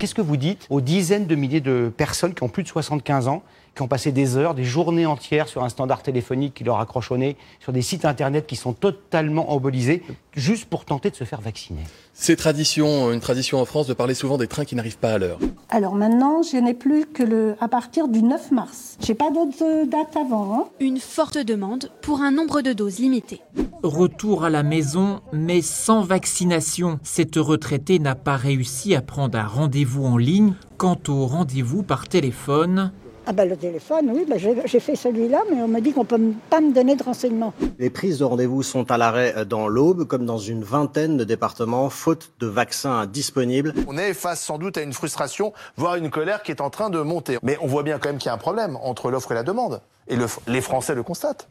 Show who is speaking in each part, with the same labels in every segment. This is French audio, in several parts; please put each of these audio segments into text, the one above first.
Speaker 1: qu'est-ce que vous dites aux dizaines de milliers de personnes qui ont plus de 75 ans qui ont passé des heures, des journées entières sur un standard téléphonique qui leur accroche au nez, sur des sites internet qui sont totalement embolisés, juste pour tenter de se faire vacciner.
Speaker 2: C'est tradition, une tradition en France de parler souvent des trains qui n'arrivent pas à l'heure.
Speaker 3: Alors maintenant, je n'ai plus que le à partir du 9 mars. J'ai pas d'autres dates avant. Hein.
Speaker 4: Une forte demande pour un nombre de doses limité.
Speaker 5: Retour à la maison, mais sans vaccination. Cette retraitée n'a pas réussi à prendre un rendez-vous en ligne. Quant au rendez-vous par téléphone,
Speaker 3: ah ben le téléphone, oui, ben j'ai fait celui-là, mais on m'a dit qu'on ne peut pas me donner de renseignements.
Speaker 6: Les prises de rendez-vous sont à l'arrêt dans l'Aube, comme dans une vingtaine de départements, faute de vaccins disponibles.
Speaker 7: On est face sans doute à une frustration, voire une colère qui est en train de monter. Mais on voit bien quand même qu'il y a un problème entre l'offre et la demande. Et les Français le constatent.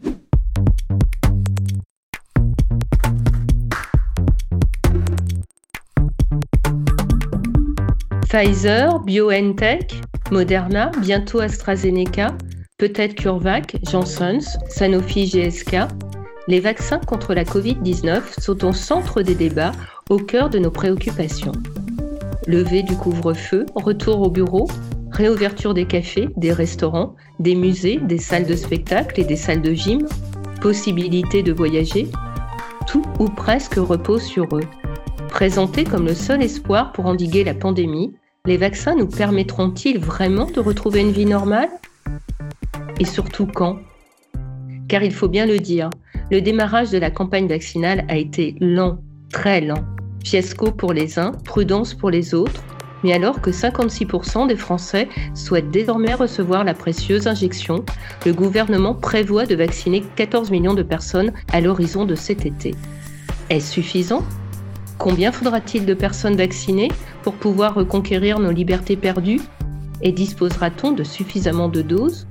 Speaker 8: Pfizer, BioNTech, Moderna, bientôt AstraZeneca, peut-être CureVac, Johnson's, Sanofi GSK. Les vaccins contre la Covid-19 sont au centre des débats, au cœur de nos préoccupations. Levée du couvre-feu, retour au bureau, réouverture des cafés, des restaurants, des musées, des salles de spectacle et des salles de gym, possibilité de voyager, tout ou presque repose sur eux. Présentés comme le seul espoir pour endiguer la pandémie, les vaccins nous permettront-ils vraiment de retrouver une vie normale? Et surtout quand? Car il faut bien le dire, le démarrage de la campagne vaccinale a été lent, très lent. Fiasco pour les uns, prudence pour les autres, mais alors que 56% des Français souhaitent désormais recevoir la précieuse injection, le gouvernement prévoit de vacciner 14 millions de personnes à l'horizon de cet été. Est-ce suffisant? Combien faudra-t-il de personnes vaccinées pour pouvoir reconquérir nos libertés perdues Et disposera-t-on de suffisamment de doses?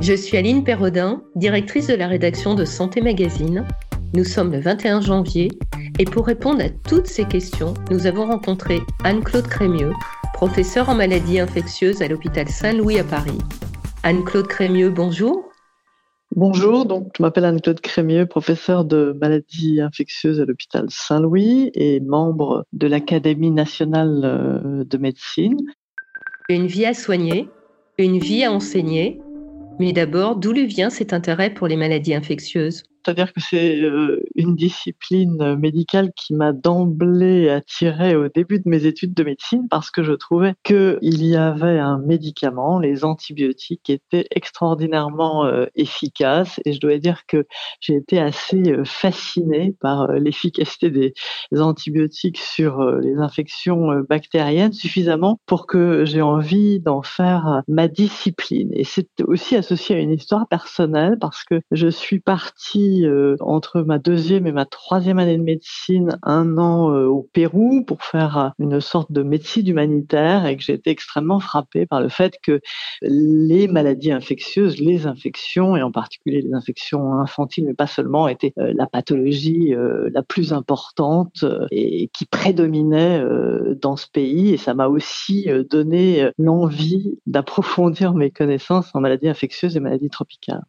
Speaker 8: Je suis Aline Perrodin, directrice de la rédaction de Santé Magazine. Nous sommes le 21 janvier et pour répondre à toutes ces questions, nous avons rencontré Anne-Claude Crémieux, professeure en maladies infectieuses à l'hôpital Saint-Louis à Paris. Anne-Claude Crémieux, bonjour.
Speaker 9: Bonjour, donc je m'appelle Anne-Claude Crémieux, professeure de maladies infectieuses à l'hôpital Saint-Louis et membre de l'Académie nationale euh, de médecine.
Speaker 8: Une vie à soigner, une vie à enseigner, mais d'abord, d'où lui vient cet intérêt pour les maladies infectieuses?
Speaker 9: C'est-à-dire que c'est euh, une discipline médicale qui m'a d'emblée attiré au début de mes études de médecine parce que je trouvais qu'il y avait un médicament, les antibiotiques, était extraordinairement euh, efficace et je dois dire que j'ai été assez euh, fascinée par l'efficacité des antibiotiques sur les infections bactériennes suffisamment pour que j'ai envie d'en faire ma discipline. Et c'est aussi associé à une histoire personnelle parce que je suis partie euh, entre ma deuxième et ma troisième année de médecine un an euh, au Pérou pour faire euh, une sorte de médecine humanitaire et que j'ai été extrêmement frappée par le fait que les maladies infectieuses, les infections et en particulier les infections infantiles, mais pas seulement, étaient la pathologie la plus importante et qui prédominait dans ce pays. Et ça m'a aussi donné l'envie d'approfondir mes connaissances en maladies infectieuses et maladies tropicales.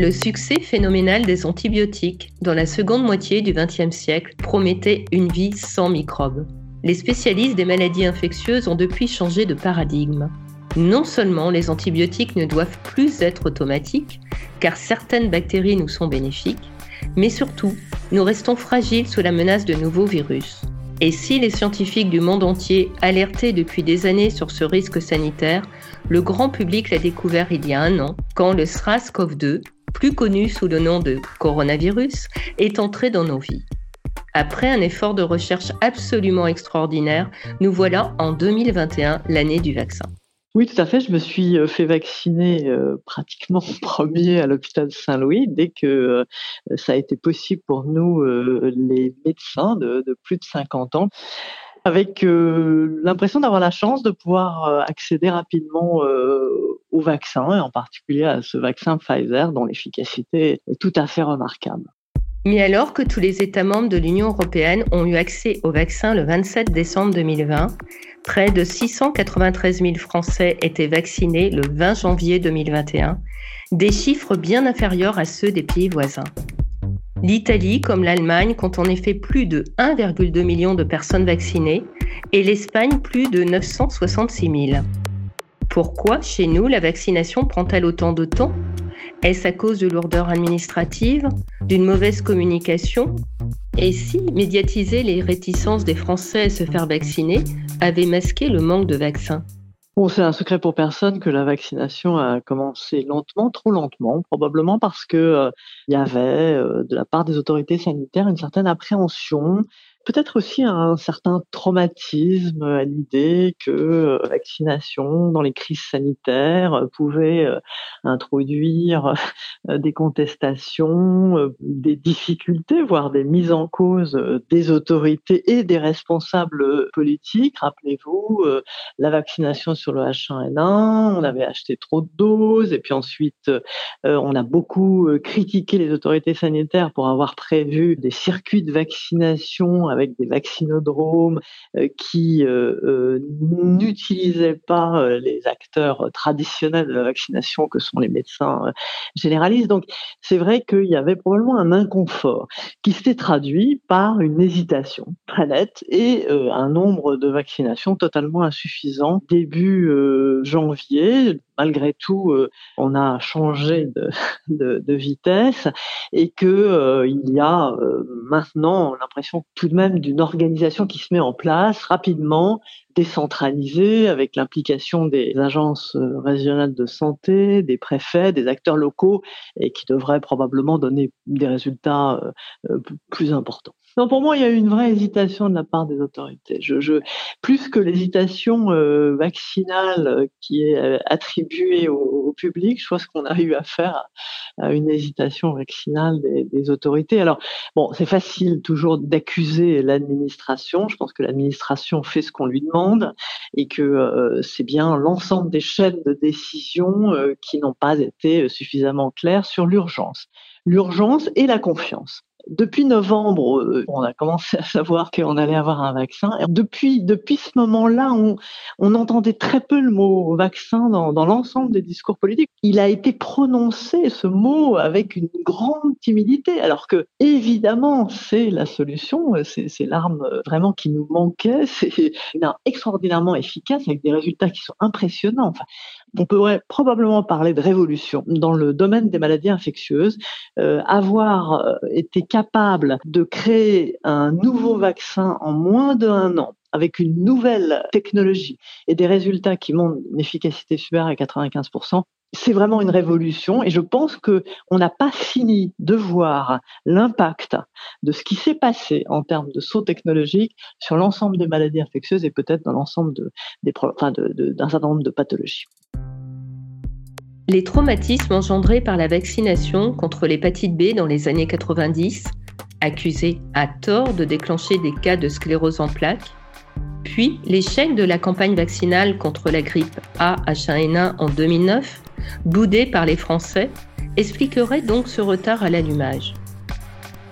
Speaker 8: Le succès phénoménal des antibiotiques dans la seconde moitié du XXe siècle promettait une vie sans microbes. Les spécialistes des maladies infectieuses ont depuis changé de paradigme. Non seulement les antibiotiques ne doivent plus être automatiques, car certaines bactéries nous sont bénéfiques, mais surtout, nous restons fragiles sous la menace de nouveaux virus. Et si les scientifiques du monde entier alertaient depuis des années sur ce risque sanitaire, le grand public l'a découvert il y a un an, quand le SRAS-CoV-2, plus connu sous le nom de coronavirus, est entré dans nos vies. Après un effort de recherche absolument extraordinaire, nous voilà en 2021, l'année du vaccin.
Speaker 9: Oui, tout à fait. Je me suis euh, fait vacciner euh, pratiquement premier à l'hôpital Saint-Louis dès que euh, ça a été possible pour nous, les médecins de, de, plus de 50 ans, avec l'impression d'avoir la chance de pouvoir accéder rapidement au vaccin, et en particulier à ce vaccin Pfizer dont l'efficacité est tout à fait remarquable.
Speaker 8: Mais alors que tous les États membres de l'Union européenne ont eu accès au vaccin le 27 décembre 2020, près de 693 000 Français étaient vaccinés le 20 janvier 2021, des chiffres bien inférieurs à ceux des pays voisins. L'Italie, comme l'Allemagne, compte en effet plus de 1,2 million de personnes vaccinées, et l'Espagne plus de 966 000. Pourquoi chez nous la vaccination prend-elle autant de temps? Est-ce à cause de lourdeur administrative, d'une mauvaise communication? Et si médiatiser les réticences des Français à se faire vacciner avait masqué le manque de vaccins?
Speaker 9: Bon, c'est un secret pour personne que la vaccination a commencé lentement, trop lentement, probablement parce que euh, il y avait euh, de la part des autorités sanitaires une certaine appréhension peut-être aussi un certain traumatisme à l'idée que euh, la vaccination dans les crises sanitaires euh, pouvait euh, introduire des contestations, des difficultés, voire des mises en cause des autorités et des responsables politiques. Rappelez-vous, la vaccination sur le H1N1, on avait acheté trop de doses et puis ensuite on a beaucoup critiqué les autorités sanitaires pour avoir prévu des circuits de vaccination avec des vaccinodromes euh, qui euh, euh, n'utilisaient pas les acteurs traditionnels de la vaccination que sont les médecins généralistes. Donc c'est vrai qu'il y avait probablement un inconfort qui s'était traduit par une hésitation très nette et un nombre de vaccinations totalement insuffisant début janvier malgré tout, euh, on a changé de, vitesse et que euh, il y a euh, maintenant l'impression tout de même d'une organisation qui se met en place rapidement, décentralisée, avec l'implication des agences régionales de santé, des préfets, des acteurs locaux, et qui devrait probablement donner des résultats plus importants. Non, pour moi, il y a eu une vraie hésitation de la part des autorités. Plus que l'hésitation euh, vaccinale euh, qui est euh, attribuée au, public, je pense qu'on a eu affaire à, une hésitation vaccinale des, autorités. Alors, bon, c'est facile toujours d'accuser l'administration. Je pense que l'administration fait ce qu'on lui demande et que c'est bien l'ensemble des chaînes de décision qui n'ont pas été suffisamment claires sur l'urgence. L'urgence et la confiance depuis novembre, euh, on a commencé à savoir qu'on allait avoir un vaccin. Et depuis, depuis ce moment-là, on, entendait très peu le mot vaccin dans, dans l'ensemble des discours politiques. Il a été prononcé, ce mot, avec une grande timidité, alors que, évidemment, c'est la solution, c'est l'arme vraiment qui nous manquait, c'est une arme extraordinairement efficace avec des résultats qui sont impressionnants. On pourrait probablement parler de révolution dans le domaine des maladies infectieuses. Euh, avoir euh, été capable de créer un nouveau vaccin en moins d'un an avec une nouvelle technologie et des résultats qui montrent une efficacité supérieure à 95%, c'est vraiment une révolution et je pense que on n'a pas fini de voir l'impact de ce qui s'est passé en termes de saut technologique sur l'ensemble des maladies infectieuses et peut-être dans l'ensemble d'un certain nombre de pathologies.
Speaker 8: Les traumatismes engendrés par la vaccination contre l'hépatite B dans les années 90, accusés à tort de déclencher des cas de sclérose en plaques, puis l'échec de la campagne vaccinale contre la grippe A H1N1 en 2009, boudé par les Français, expliqueraient donc ce retard à l'allumage.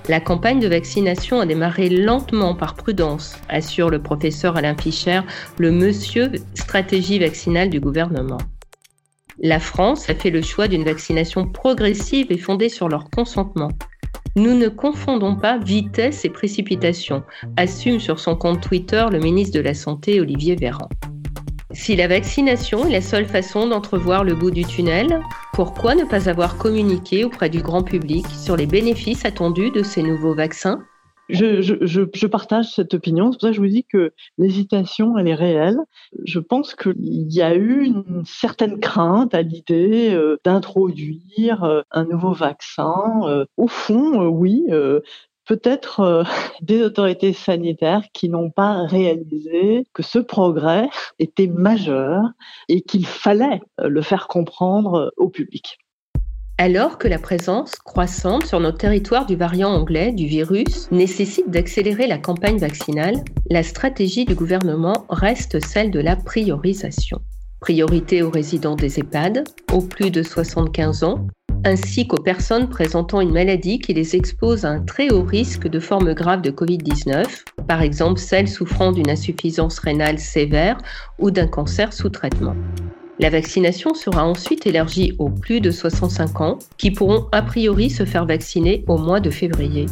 Speaker 8: La campagne de vaccination a démarré lentement par prudence, assure le professeur Alain Fischer, le monsieur stratégie vaccinale du gouvernement. La France a fait le choix d'une vaccination progressive et fondée sur leur consentement. Nous ne confondons pas vitesse et précipitation, assume sur son compte Twitter le ministre de la Santé Olivier Véran. Si la vaccination est la seule façon d'entrevoir le bout du tunnel, pourquoi ne pas avoir communiqué auprès du grand public sur les bénéfices attendus de ces nouveaux vaccins?
Speaker 9: Je, je, je, partage cette opinion. C'est pour ça que je vous dis que l'hésitation, elle est réelle. Je pense qu'il y a eu une certaine crainte à l'idée euh, d'introduire euh, un nouveau vaccin. Euh, au fond, oui, peut-être des autorités sanitaires qui n'ont pas réalisé que ce progrès était majeur et qu'il fallait le faire comprendre au public.
Speaker 8: Alors que la présence croissante sur notre territoire du variant anglais du virus nécessite d'accélérer la campagne vaccinale, la stratégie du gouvernement reste celle de la priorisation. Priorité aux résidents des EHPAD, aux plus de 75 ans, ainsi qu'aux personnes présentant une maladie qui les expose à un très haut risque de forme grave de Covid-19, par exemple celles souffrant d'une insuffisance rénale sévère ou d'un cancer sous traitement. La vaccination sera ensuite élargie aux plus de 65 ans qui pourront a priori se faire vacciner au mois de février.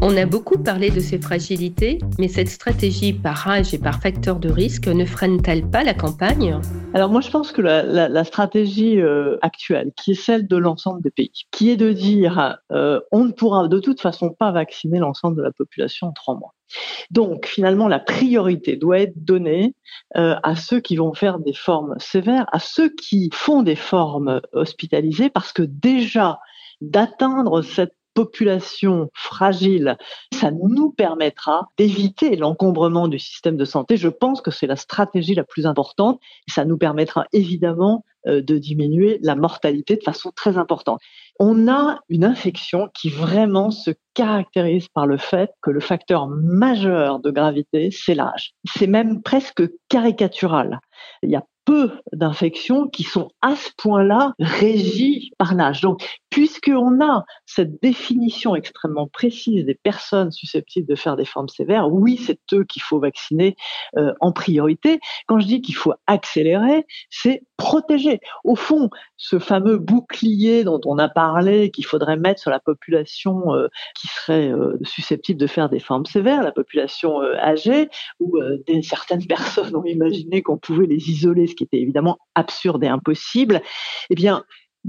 Speaker 8: On a beaucoup parlé de ces fragilités, mais cette stratégie par âge et par facteur de risque ne freine-t-elle pas la campagne?
Speaker 9: Alors moi je pense que la, stratégie euh, actuelle, qui est celle de l'ensemble des pays, qui est de dire euh, on ne pourra de toute façon pas vacciner l'ensemble de la population en trois mois. Donc finalement, la priorité doit être donnée euh, à ceux qui vont faire des formes sévères, à ceux qui font des formes hospitalisées, parce que déjà d'atteindre cette population fragile, ça nous permettra d'éviter l'encombrement du système de santé. Je pense que c'est la stratégie la plus importante. Ça nous permettra évidemment euh, de diminuer la mortalité de façon très importante. On a une infection qui vraiment se caractérise par le fait que le facteur majeur de gravité, c'est l'âge. C'est même presque caricatural. Il y a peu d'infections qui sont à ce point-là régies par l'âge. Puisqu'on a cette définition extrêmement précise des personnes susceptibles de faire des formes sévères, oui, c'est eux qu'il faut vacciner euh, en priorité. Quand je dis qu'il faut accélérer, c'est protéger. Au fond, ce fameux bouclier dont on a parlé, qu'il faudrait mettre sur la population euh, qui serait euh, susceptible de faire des formes sévères, la population âgée, où certaines personnes ont imaginé qu'on pouvait les isoler ce qui était évidemment absurde et impossible, eh bien,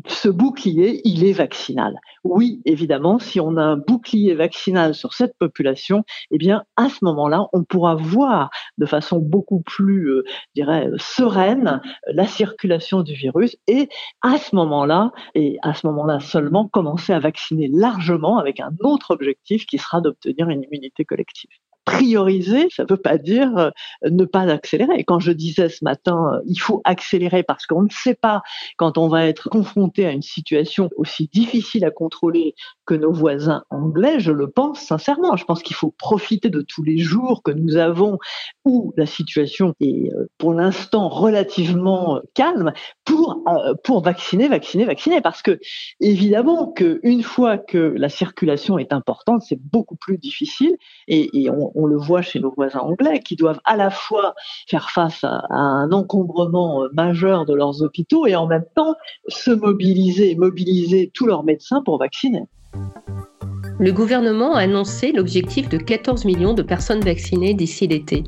Speaker 9: ce bouclier, il est vaccinal. Oui, évidemment, si on a un bouclier vaccinal sur cette population, eh bien, à ce moment-là, on pourra voir de façon beaucoup plus, euh, dirais, sereine la circulation du virus et à ce moment-là, et à ce moment-là seulement, commencer à vacciner largement avec un autre objectif qui sera d'obtenir une immunité collective prioriser, ça ne veut pas dire euh, ne pas accélérer. Quand je disais ce matin, euh, il faut accélérer parce qu'on ne sait pas quand on va être confronté à une situation aussi difficile à contrôler que nos voisins anglais, je le pense sincèrement. Je pense qu'il faut profiter de tous les jours que nous avons où la situation est euh, pour l'instant relativement calme pour pour vacciner, vacciner, vacciner. Parce que évidemment qu'une fois que la circulation est importante, c'est beaucoup plus difficile et, et on, on, le voit chez nos voisins anglais, qui doivent à la fois faire face à, un encombrement euh, majeur de leurs hôpitaux et en même temps se mobiliser, mobiliser tous leurs médecins pour vacciner.
Speaker 8: Le gouvernement a annoncé l'objectif de 14 millions de personnes vaccinées d'ici l'été.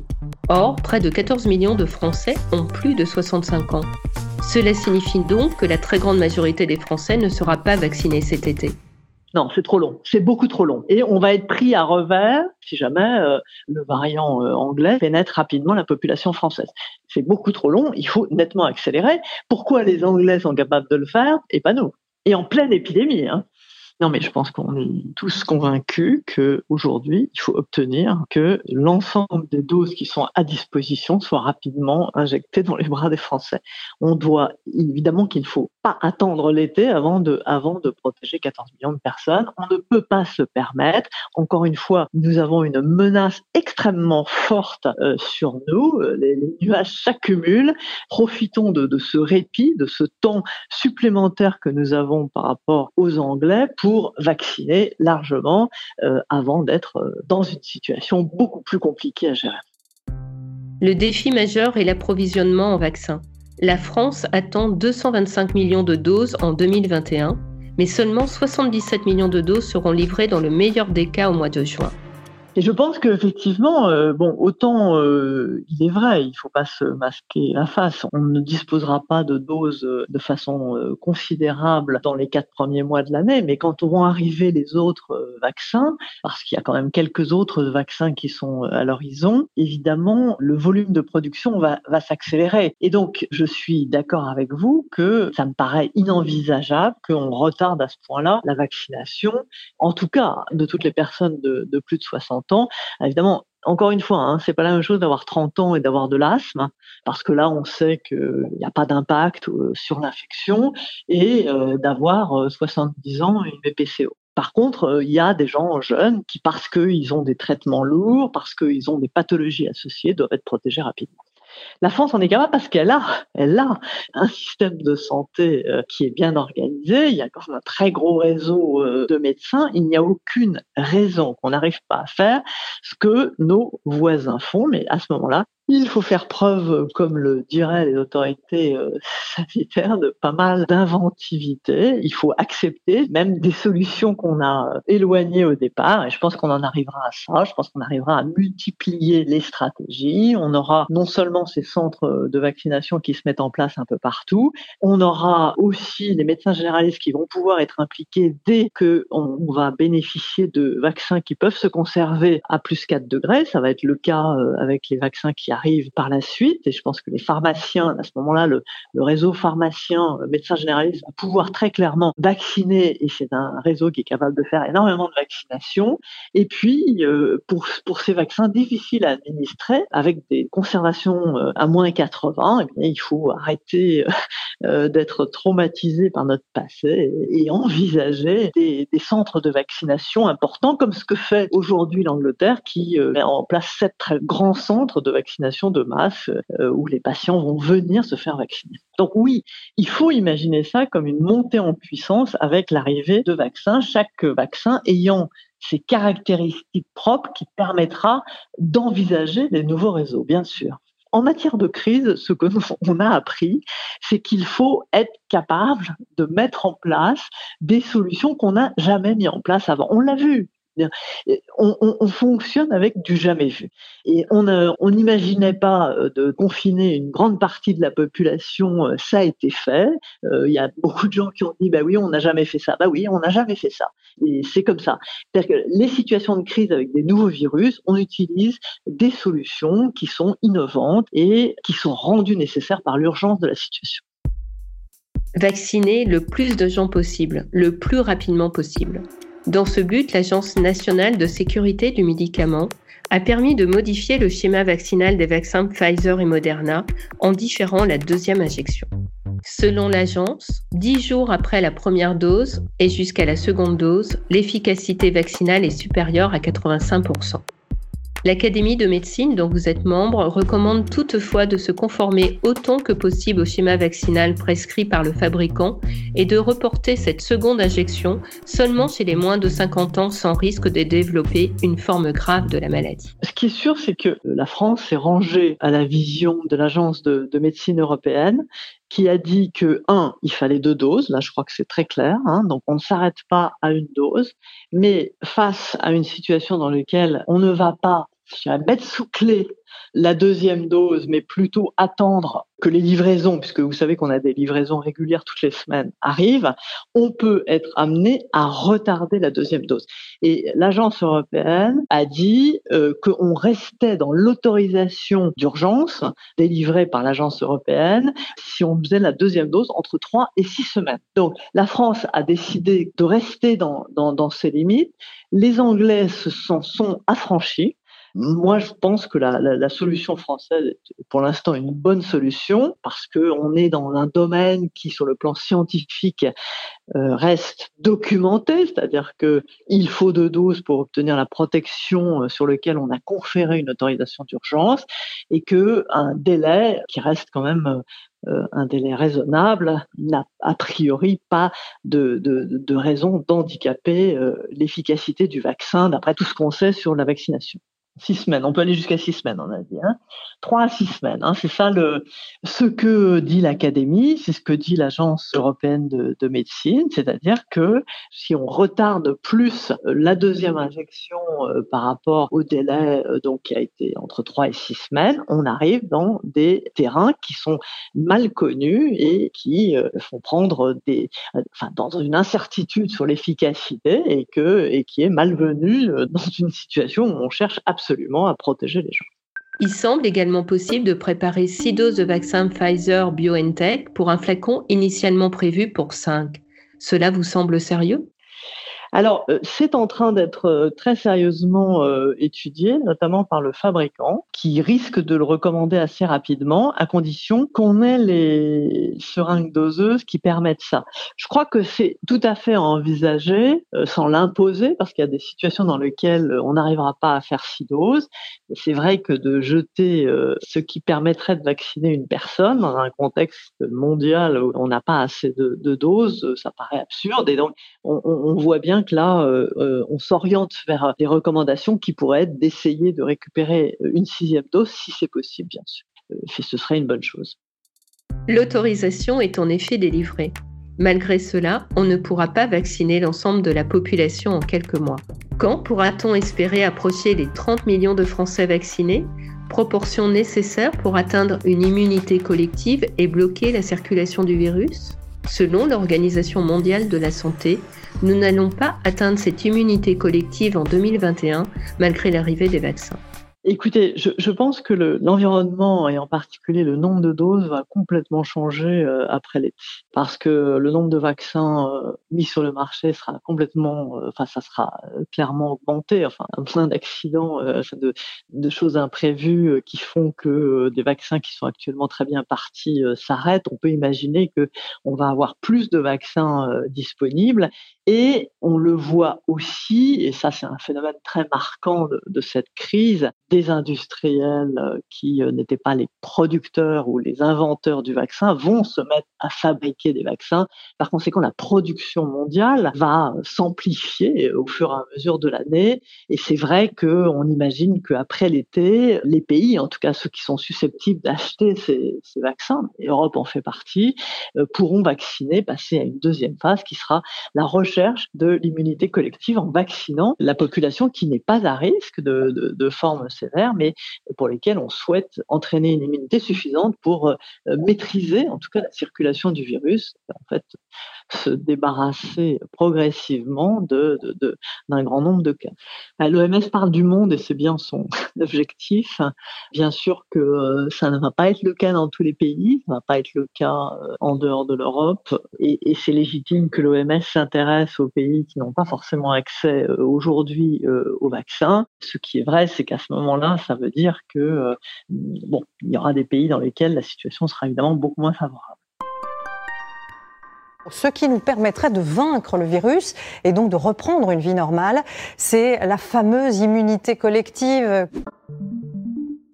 Speaker 8: Or, près de 14 millions de Français ont plus de 65 ans. Cela signifie donc que la très grande majorité des Français ne sera pas vaccinée cet été.
Speaker 9: Non, c'est trop long. C'est beaucoup trop long. Et on va être pris à revers si jamais euh, le variant euh, anglais pénètre rapidement la population française. C'est beaucoup trop long. Il faut nettement accélérer. Pourquoi les Anglais sont capables de le faire? Et pas nous Et en pleine épidémie. Hein. Non, mais je pense qu'on est tous convaincus qu'aujourd'hui, il faut obtenir que l'ensemble des doses qui sont à disposition soient rapidement injectées dans les bras des Français. On doit, évidemment qu'il faut pas attendre l'été avant de, avant de protéger 14 millions de personnes. On ne peut pas se permettre. Encore une fois, nous avons une menace extrêmement forte euh, sur nous. Les, nuages s'accumulent. Profitons de, ce répit, de ce temps supplémentaire que nous avons par rapport aux Anglais pour vacciner largement euh, avant d'être euh, dans une situation beaucoup plus compliquée à gérer.
Speaker 8: Le défi majeur est l'approvisionnement en vaccins. La France attend 225 millions de doses en 2021, mais seulement 77 millions de doses seront livrées dans le meilleur des cas au mois de juin.
Speaker 9: Et je pense qu'effectivement, euh, bon, autant euh, il est vrai, il ne faut pas se masquer la face. On ne disposera pas de doses euh, de façon considérable dans les quatre premiers mois de l'année, mais quand vont arriver les autres vaccins, parce qu'il y a quand même quelques autres vaccins qui sont à l'horizon, évidemment, le volume de production va, va s'accélérer. Et donc, je suis d'accord avec vous que ça me paraît inenvisageable qu'on retarde à ce point-là la vaccination, en tout cas de toutes les personnes de, de plus de 60 ans. Évidemment, encore une fois, hein, c'est pas la même chose d'avoir 30 ans et d'avoir de l'asthme, parce que là, on sait qu'il n'y a pas d'impact euh, sur l'infection, et euh, d'avoir 70 euh, ans et une BPCO. Par contre, il y a des gens jeunes qui, parce qu'ils ont des traitements lourds, parce qu'ils ont des pathologies associées, doivent être protégés rapidement. La France en est capable parce qu'elle a, elle a un système de santé euh, qui est bien organisé. Il y a quand même un très gros réseau euh, de médecins. Il n'y a aucune raison qu'on n'arrive pas à faire ce que nos voisins font. Mais à ce moment-là, il faut faire preuve, comme le diraient les autorités euh, sanitaires, de pas mal d'inventivité. Il faut accepter même des solutions qu'on a euh, éloignées au départ. Et je pense qu'on en arrivera à ça. Je pense qu'on arrivera à multiplier les stratégies. On aura non seulement ces centres de vaccination qui se mettent en place un peu partout, on aura aussi les médecins généralistes qui vont pouvoir être impliqués dès que on va bénéficier de vaccins qui peuvent se conserver à plus 4 degrés. Ça va être le cas euh, avec les vaccins qui arrive par la suite. Et je pense que les pharmaciens, à ce moment-là, le, réseau pharmacien, euh, médecin généraliste, va pouvoir très clairement vacciner. Et c'est un réseau qui est capable de faire énormément de vaccinations. Et puis, euh, pour, ces vaccins difficiles à administrer, avec des conservations à moins 80, eh bien, il faut arrêter d'être traumatisé par notre passé et, envisager des, des, centres de vaccination importants, comme ce que fait aujourd'hui l'Angleterre, qui met en place sept très grands centres de vaccination de masse euh, où les patients vont venir se faire vacciner. Donc oui, il faut imaginer ça comme une montée en puissance avec l'arrivée de vaccins, chaque vaccin ayant ses caractéristiques propres qui permettra d'envisager les nouveaux réseaux, bien sûr. En matière de crise, ce que on a appris, c'est qu'il faut être capable de mettre en place des solutions qu'on n'a jamais mis en place avant. On l'a vu, on, on, fonctionne avec du jamais vu. Et on n'imaginait pas euh, de confiner une grande partie de la population, euh, ça a été fait. Euh, il y a beaucoup de gens qui ont dit, bah oui, on n'a jamais fait ça. Bah oui, on n'a jamais fait ça. C'est comme ça. Que les situations de crise avec des nouveaux virus, on utilise des solutions qui sont innovantes et qui sont rendues nécessaires par l'urgence de la situation.
Speaker 8: Vacciner le plus de gens possible, le plus rapidement possible. Dans ce but, l'Agence nationale de sécurité du médicament a permis de modifier le schéma vaccinal des vaccins Pfizer et Moderna en différant la deuxième injection. Selon l'agence, dix jours après la première dose et jusqu'à la seconde dose, l'efficacité vaccinale est supérieure à 85%. L'Académie de médecine dont vous êtes membre recommande toutefois de se conformer autant que possible au schéma vaccinal prescrit par le fabricant et de reporter cette seconde injection seulement chez les moins de 50 ans sans risque de développer une forme grave de la maladie.
Speaker 9: Ce qui est sûr, c'est que la France s'est rangée à la vision de l'Agence de, médecine européenne qui a dit que, un, il fallait deux doses, là je crois que c'est très clair, hein, donc on ne s'arrête pas à une dose, mais face à une situation dans laquelle on ne va pas je vais mettre sous clé la deuxième dose, mais plutôt attendre que les livraisons, puisque vous savez qu'on a des livraisons régulières toutes les semaines, arrivent, on peut être amené à retarder la deuxième dose. Et l'agence européenne a dit euh, qu'on restait dans l'autorisation d'urgence délivrée par l'agence européenne si on faisait la deuxième dose entre trois et six semaines. Donc la France a décidé de rester dans, dans, ces limites. Les Anglais se sont affranchis moi, je pense que la, la, la solution française est pour l'instant une bonne solution parce qu'on est dans un domaine qui, sur le plan scientifique, euh, reste documenté, c'est-à-dire que il faut deux doses pour obtenir la protection euh, sur lequel on a conféré une autorisation d'urgence et que un délai qui reste quand même euh, un délai raisonnable n'a a priori pas de, de, de raison d'handicaper l'efficacité du vaccin d'après tout ce qu'on sait sur la vaccination. Six semaines, on peut aller jusqu'à six semaines, on a dit. Hein. Trois à six semaines, hein. c'est ça le, ce que dit l'Académie, c'est ce que dit l'Agence européenne de, de médecine, c'est-à-dire que si on retarde plus la deuxième injection euh, par rapport au délai euh, donc qui a été entre trois et six semaines, on arrive dans des terrains qui sont mal connus et qui euh, font prendre des, enfin, dans une incertitude sur l'efficacité et et qui est malvenue dans une situation où on cherche absolument
Speaker 8: Il semble également possible de préparer 6 doses de vaccin Pfizer BioNTech pour un flacon initialement prévu pour 5. Cela vous semble sérieux?
Speaker 9: Alors, euh, c'est en train d'être euh, très sérieusement euh, étudié, notamment par le fabricant, qui risque de le recommander assez rapidement, à condition qu'on ait les seringues doseuses qui permettent ça. Je crois que c'est tout à fait envisagé, sans l'imposer, parce qu'il y a des situations dans lesquelles on n'arrivera pas à faire six doses. C'est vrai que de jeter ce qui permettrait de vacciner une personne dans un contexte mondial où on n'a pas assez de, doses, ça paraît absurde. Et donc, on, on voit bien là, on s'oriente vers des recommandations qui pourraient être d'essayer de récupérer une sixième dose, si c'est possible, bien sûr. ce serait une bonne chose.
Speaker 8: L'autorisation est en effet délivrée. Malgré cela, on ne pourra pas vacciner l'ensemble de la population en quelques mois. Quand pourra-t-on espérer approcher les 30 millions de Français vaccinés? Proportion nécessaire pour atteindre une immunité collective et bloquer la circulation du virus? Selon l'Organisation mondiale de la santé, nous n'allons pas atteindre cette immunité collective en 2021 malgré l'arrivée des vaccins.
Speaker 9: Écoutez, je, je, pense que l'environnement et en particulier le nombre de doses va complètement changer euh, après l'été, parce que le nombre de vaccins euh, mis sur le marché sera complètement, euh, enfin ça sera clairement augmenté, enfin plein d'accidents, de, de, choses imprévues qui font que des vaccins qui sont actuellement très bien partis s'arrêtent. On peut imaginer que on va avoir plus de vaccins disponibles et on le voit aussi, et ça c'est un phénomène très marquant de, de cette crise, des industriels euh, qui euh, n'étaient pas les producteurs ou les inventeurs du vaccin vont se mettre à fabriquer des vaccins. Par conséquent, la production mondiale va s'amplifier au fur et à mesure de l'année. Et c'est vrai qu'on imagine qu'après l'été, les pays, en tout cas ceux qui sont susceptibles d'acheter ces, ces vaccins, l'Europe en fait partie, euh, pourront vacciner, passer à une deuxième phase qui sera la recherche de l'immunité collective en vaccinant la population qui n'est pas à risque de, de, de formes mais pour lesquelles on souhaite entraîner une immunité suffisante pour euh, maîtriser, en tout cas, la circulation du virus. En fait, se débarrasser progressivement de, d'un grand nombre de cas. Euh, L'OMS parle du monde et c'est bien son objectif. Bien sûr que euh, ça ne va pas être le cas dans tous les pays, ça ne va pas être le cas euh, en dehors de l'Europe et, c'est légitime que l'OMS s'intéresse aux pays qui n'ont pas forcément accès aujourd'hui au vaccin. Ce qui est vrai, c'est qu'à ce moment-là, ça veut dire que bon, il y aura des pays dans lesquels la situation sera évidemment beaucoup moins favorable
Speaker 10: ce qui nous permettrait de vaincre le virus et donc de reprendre une vie normale. C'est la fameuse immunité collective.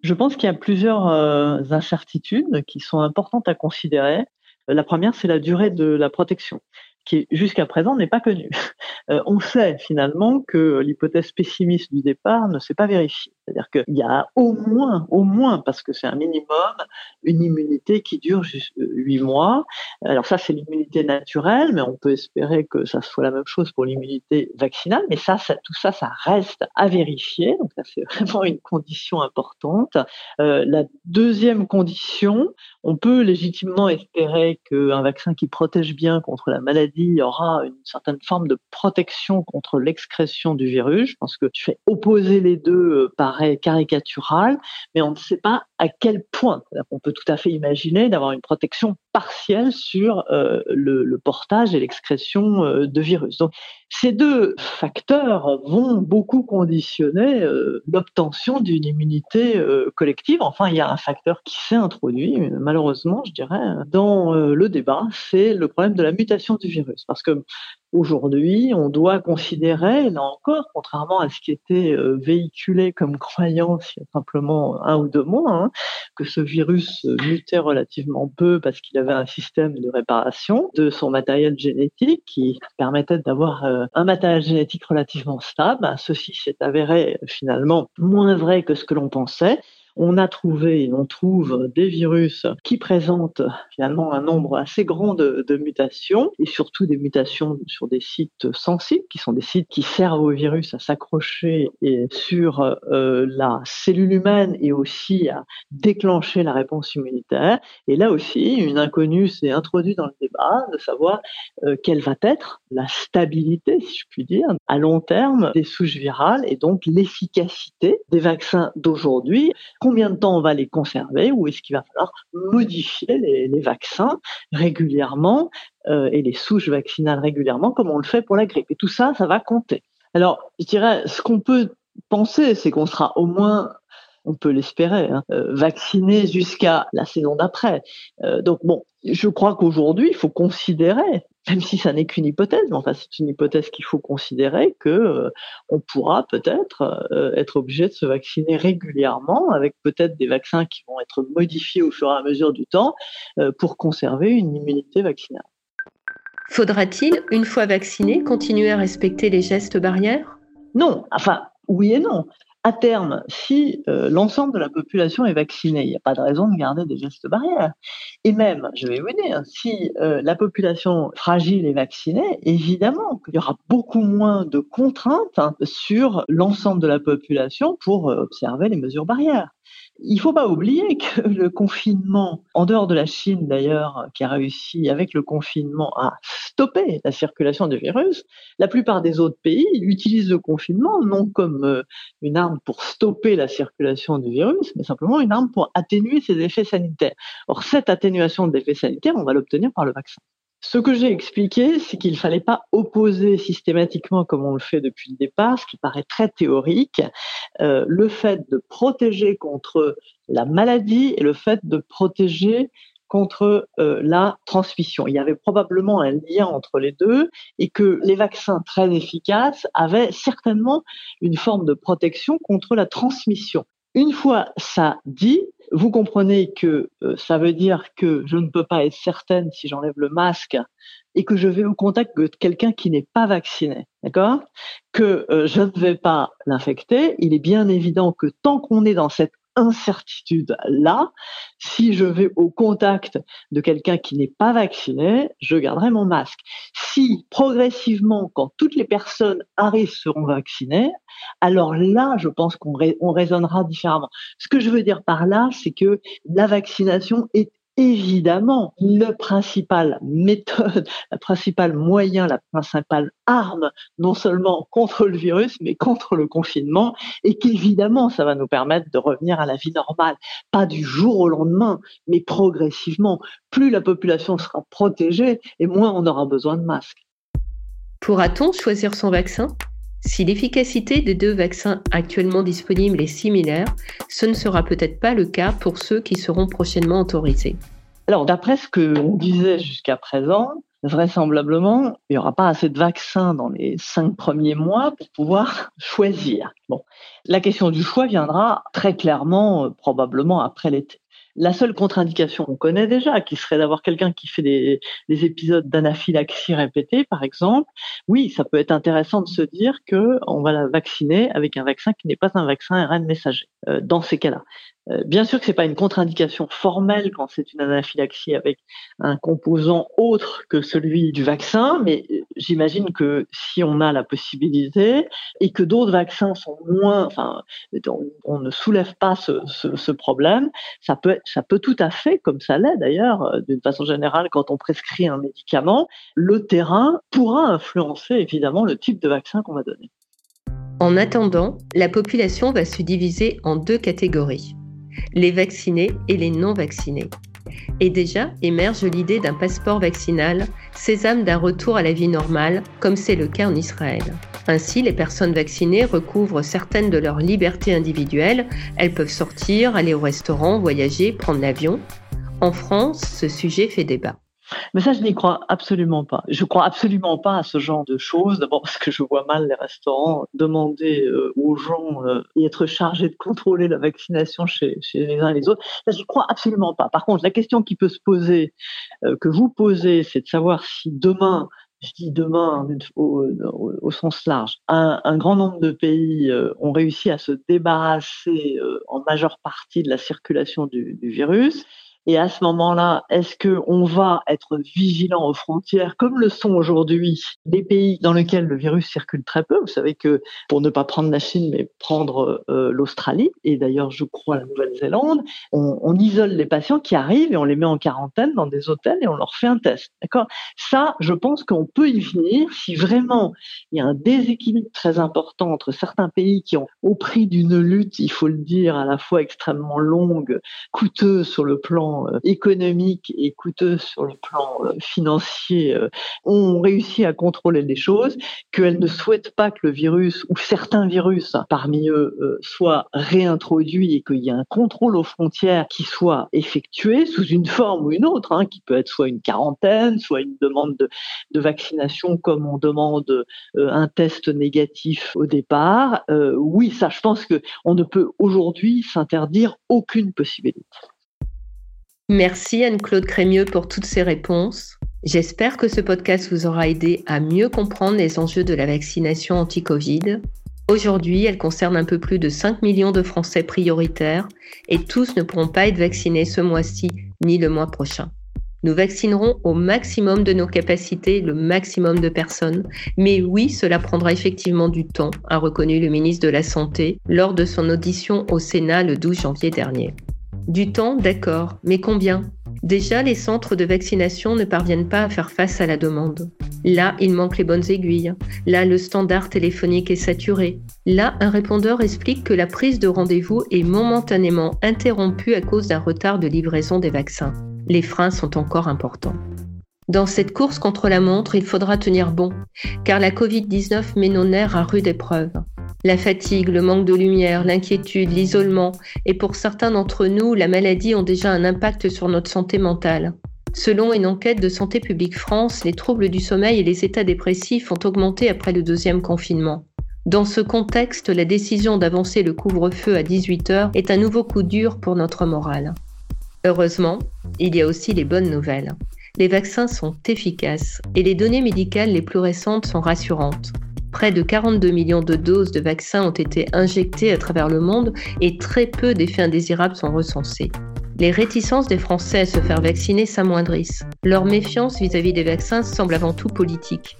Speaker 9: Je pense qu'il y a plusieurs euh, incertitudes qui sont importantes à considérer. La première, c'est la durée de la protection qui jusqu'à présent n'est pas connue. Euh, on sait finalement que l'hypothèse pessimiste du départ ne s'est pas vérifiée. C'est-à-dire qu'il y a au moins, au moins, parce que c'est un minimum, une immunité qui dure juste huit mois. Alors ça, c'est l'immunité naturelle, mais on peut espérer que ça soit la même chose pour l'immunité vaccinale. Mais ça, tout ça, ça reste à vérifier. Donc ça, c'est vraiment une condition importante. Euh, la deuxième condition, on peut légitimement espérer qu'un vaccin qui protège bien contre la maladie aura une certaine forme de protection contre l'excrétion du virus. Je pense que tu fais opposer les deux euh, par caricatural, mais on ne sait pas à quel point. On peut tout à fait imaginer d'avoir une protection partielle sur euh, le, portage et l'excrétion euh, de virus. Donc, ces deux facteurs vont beaucoup conditionner euh, l'obtention d'une immunité collective. Enfin, il y a un facteur qui s'est introduit, malheureusement, je dirais, dans le débat, c'est le problème de la mutation du virus. Parce que Aujourd'hui, on doit considérer, là encore, contrairement à ce qui était euh, véhiculé comme croyance il y a simplement un ou deux mois, hein, que ce virus mutait relativement peu parce qu'il avait un système de réparation de son matériel génétique qui permettait d'avoir euh, un matériel génétique relativement stable. Ceci s'est avéré finalement moins vrai que ce que l'on pensait. On a trouvé on trouve des virus qui présentent finalement un nombre assez grand de, mutations et surtout des mutations sur des sites sensibles qui sont des sites qui servent au virus à s'accrocher sur euh, la cellule humaine et aussi à déclencher la réponse immunitaire. Et là aussi, une inconnue s'est introduite dans le débat de savoir euh, quelle va être la stabilité, si je puis dire, à long terme des souches virales et donc l'efficacité des vaccins d'aujourd'hui combien de temps on va les conserver ou est-ce qu'il va falloir modifier les, vaccins régulièrement euh, et les souches vaccinales régulièrement comme on le fait pour la grippe. Et tout ça, ça va compter. Alors, je dirais, ce qu'on peut penser, c'est qu'on sera au moins on peut l'espérer, hein, euh, jusqu'à la saison d'après. Euh, donc bon, je crois qu'aujourd'hui, il faut considérer même si ça n'est qu'une hypothèse, mais enfin c'est une hypothèse qu'il faut considérer que euh, on pourra peut-être euh, être obligé de se vacciner régulièrement avec peut-être des vaccins qui vont être modifiés au fur et à mesure du temps euh, pour conserver une immunité vaccinale.
Speaker 8: Faudra-t-il, une fois vacciné, continuer à respecter les gestes barrières?
Speaker 9: Non, enfin, oui et non. À terme, si euh, l'ensemble de la population est vaccinée, il n'y a pas de raison de garder des gestes barrières. Et même, je vais vous dire, si euh, la population fragile est vaccinée, évidemment qu'il y aura beaucoup moins de contraintes sur l'ensemble de la population pour euh, observer les mesures barrières. Il ne faut pas oublier que le confinement, en dehors de la Chine d'ailleurs, qui a réussi avec le confinement à stopper la circulation du virus, la plupart des autres pays utilisent le confinement non comme euh, une arme pour stopper la circulation du virus, mais simplement une arme pour atténuer ses effets sanitaires. Or, cette atténuation des effets sanitaires, on va l'obtenir par le vaccin. Ce que j'ai expliqué, c'est qu'il ne fallait pas opposer systématiquement, comme on le fait depuis le départ, ce qui paraît très théorique, euh, le fait de protéger contre la maladie et le fait de protéger contre euh, la transmission. Il y avait probablement un lien entre les deux et que les vaccins très efficaces avaient certainement une forme de protection contre la transmission. Une fois ça dit, vous comprenez que euh, ça veut dire que je ne peux pas être certaine si j'enlève le masque et que je vais au contact de quelqu'un qui n'est pas vacciné, d'accord? Que euh, je ne vais pas l'infecter. Il est bien évident que tant qu'on est dans cette incertitude-là, si je vais au contact de quelqu'un qui n'est pas vacciné, je garderai mon masque. Si progressivement, quand toutes les personnes arrivent seront vaccinées, alors là, je pense qu'on raisonnera différemment. Ce que je veux dire par là, c'est que la vaccination est évidemment le principal méthode, la principale moyen, la principale arme, non seulement contre le virus, mais contre le confinement, et qu'évidemment, ça va nous permettre de revenir à la vie normale, pas du jour au lendemain, mais progressivement. Plus la population sera protégée, et moins on aura besoin de masques.
Speaker 8: Pourra-t-on choisir son vaccin? Si l'efficacité des deux vaccins actuellement disponibles est similaire, ce ne sera peut-être pas le cas pour ceux qui seront prochainement autorisés.
Speaker 9: Alors, d'après ce que on disait jusqu'à présent, vraisemblablement, il n'y aura pas assez de vaccins dans les cinq premiers mois pour pouvoir choisir. Bon, la question du choix viendra très clairement, euh, probablement après l'été. La seule contre-indication qu'on connaît déjà, qui serait d'avoir quelqu'un qui fait des, épisodes d'anaphylaxie répétés, par exemple, oui, ça peut être intéressant de se dire que on va la vacciner avec un vaccin qui n'est pas un vaccin ARN messager. Euh, dans ces cas-là, bien sûr que c'est pas une contre-indication formelle quand c'est une anaphylaxie avec un composant autre que celui du vaccin, mais euh, j'imagine que si on a la possibilité et que d'autres vaccins sont moins, enfin, on, ne soulève pas ce, ce, problème, ça peut, ça peut tout à fait, comme ça l'est d'ailleurs, euh, d'une façon générale, quand on prescrit un médicament, le terrain pourra influencer évidemment le type de vaccin qu'on va donner.
Speaker 8: En attendant, la population va se diviser en deux catégories les vaccinés et les non vaccinés. Et déjà émerge l'idée d'un passeport vaccinal, sésame d'un retour à la vie normale, comme c'est le cas en Israël. Ainsi, les personnes vaccinées recouvrent certaines de leurs libertés individuelles. Elles peuvent sortir, aller au restaurant, voyager, prendre l'avion. En France, ce sujet fait débat.
Speaker 9: Mais ça, je n'y crois absolument pas. Je crois absolument pas à ce genre de choses. D'abord parce que je vois mal les restaurants demander euh, aux gens euh, et être chargés de contrôler la vaccination chez, les uns et les autres. Ça, je crois absolument pas. Par contre, la question qui peut se poser, euh, que vous posez, c'est de savoir si demain je dis demain au, au, sens large, un, grand nombre de pays ont réussi à se débarrasser en majeure partie de la circulation du virus. Et à ce moment-là, est-ce qu'on va être vigilant aux frontières comme le sont aujourd'hui des pays dans lesquels le virus circule très peu? Vous savez que pour ne pas prendre la Chine, mais prendre euh, l'Australie et d'ailleurs, je crois, la Nouvelle-Zélande, on, on, isole les patients qui arrivent et on les met en quarantaine dans des hôtels et on leur fait un test. D'accord? Ça, je pense qu'on peut y venir si vraiment il y a un déséquilibre très important entre certains pays qui ont, au prix d'une lutte, il faut le dire, à la fois extrêmement longue, coûteuse sur le plan euh, économique et coûteux sur le plan euh, financier euh, ont réussi à contrôler les choses, qu'elles ne souhaitent pas que le virus ou certains virus parmi eux soient réintroduits et qu'il y ait un contrôle aux frontières qui soit effectué sous une forme ou une autre, hein, qui peut être soit une quarantaine, soit une demande de, vaccination comme on demande un test négatif au départ. oui, ça, je pense que on ne peut aujourd'hui s'interdire aucune possibilité.
Speaker 8: Merci Anne-Claude Crémieux pour toutes ces réponses. J'espère que ce podcast vous aura aidé à mieux comprendre les enjeux de la vaccination anti-Covid. Aujourd'hui, elle concerne un peu plus de 5 millions de Français prioritaires et tous ne pourront pas être vaccinés ce mois-ci ni le mois prochain. Nous vaccinerons au maximum de nos capacités le maximum de personnes. Mais oui, cela prendra effectivement du temps, a reconnu le ministre de la Santé lors de son audition au Sénat le 12 janvier dernier. Du temps, d'accord, mais combien? Déjà, les centres de vaccination ne parviennent pas à faire face à la demande. Là, il manque les bonnes aiguilles. Là, le standard téléphonique est saturé. Là, un répondeur explique que la prise de rendez-vous est momentanément interrompue à cause d'un retard de livraison des vaccins les freins sont encore importants. Dans cette course contre la montre, il faudra tenir bon, car la Covid-19 met nos nerfs à rude épreuve. La fatigue, le manque de lumière, l'inquiétude, l'isolement, et pour certains d'entre nous, la maladie ont déjà un impact sur notre santé mentale. Selon une enquête de Santé publique France, les troubles du sommeil et les états dépressifs ont augmenté après le deuxième confinement. Dans ce contexte, la décision d'avancer le couvre-feu à 18 heures est un nouveau coup dur pour notre morale. Heureusement, il y a aussi les bonnes nouvelles. Les vaccins sont efficaces et les données médicales les plus récentes sont rassurantes. Près de 42 millions de doses de vaccins ont été injectées à travers le monde et très peu d'effets indésirables sont recensés. Les réticences des Français à se faire vacciner s'amoindrissent. Leur méfiance vis-à-vis des vaccins semble avant tout politique.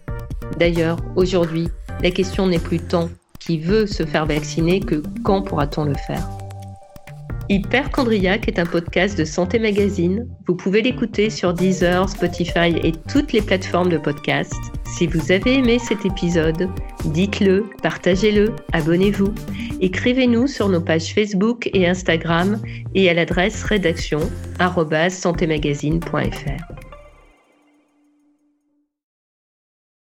Speaker 8: D'ailleurs, aujourd'hui, la question n'est plus tant qui veut se faire vacciner que quand pourra-t-on le faire. Hyperchondriac est un podcast de Santé Magazine. Vous pouvez l'écouter sur Deezer, Spotify et toutes les plateformes de podcast. Si vous avez aimé cet épisode, dites-le, partagez-le, abonnez-vous. Écrivez-nous sur nos pages Facebook et Instagram et à l'adresse rédaction@santémagazine.fr.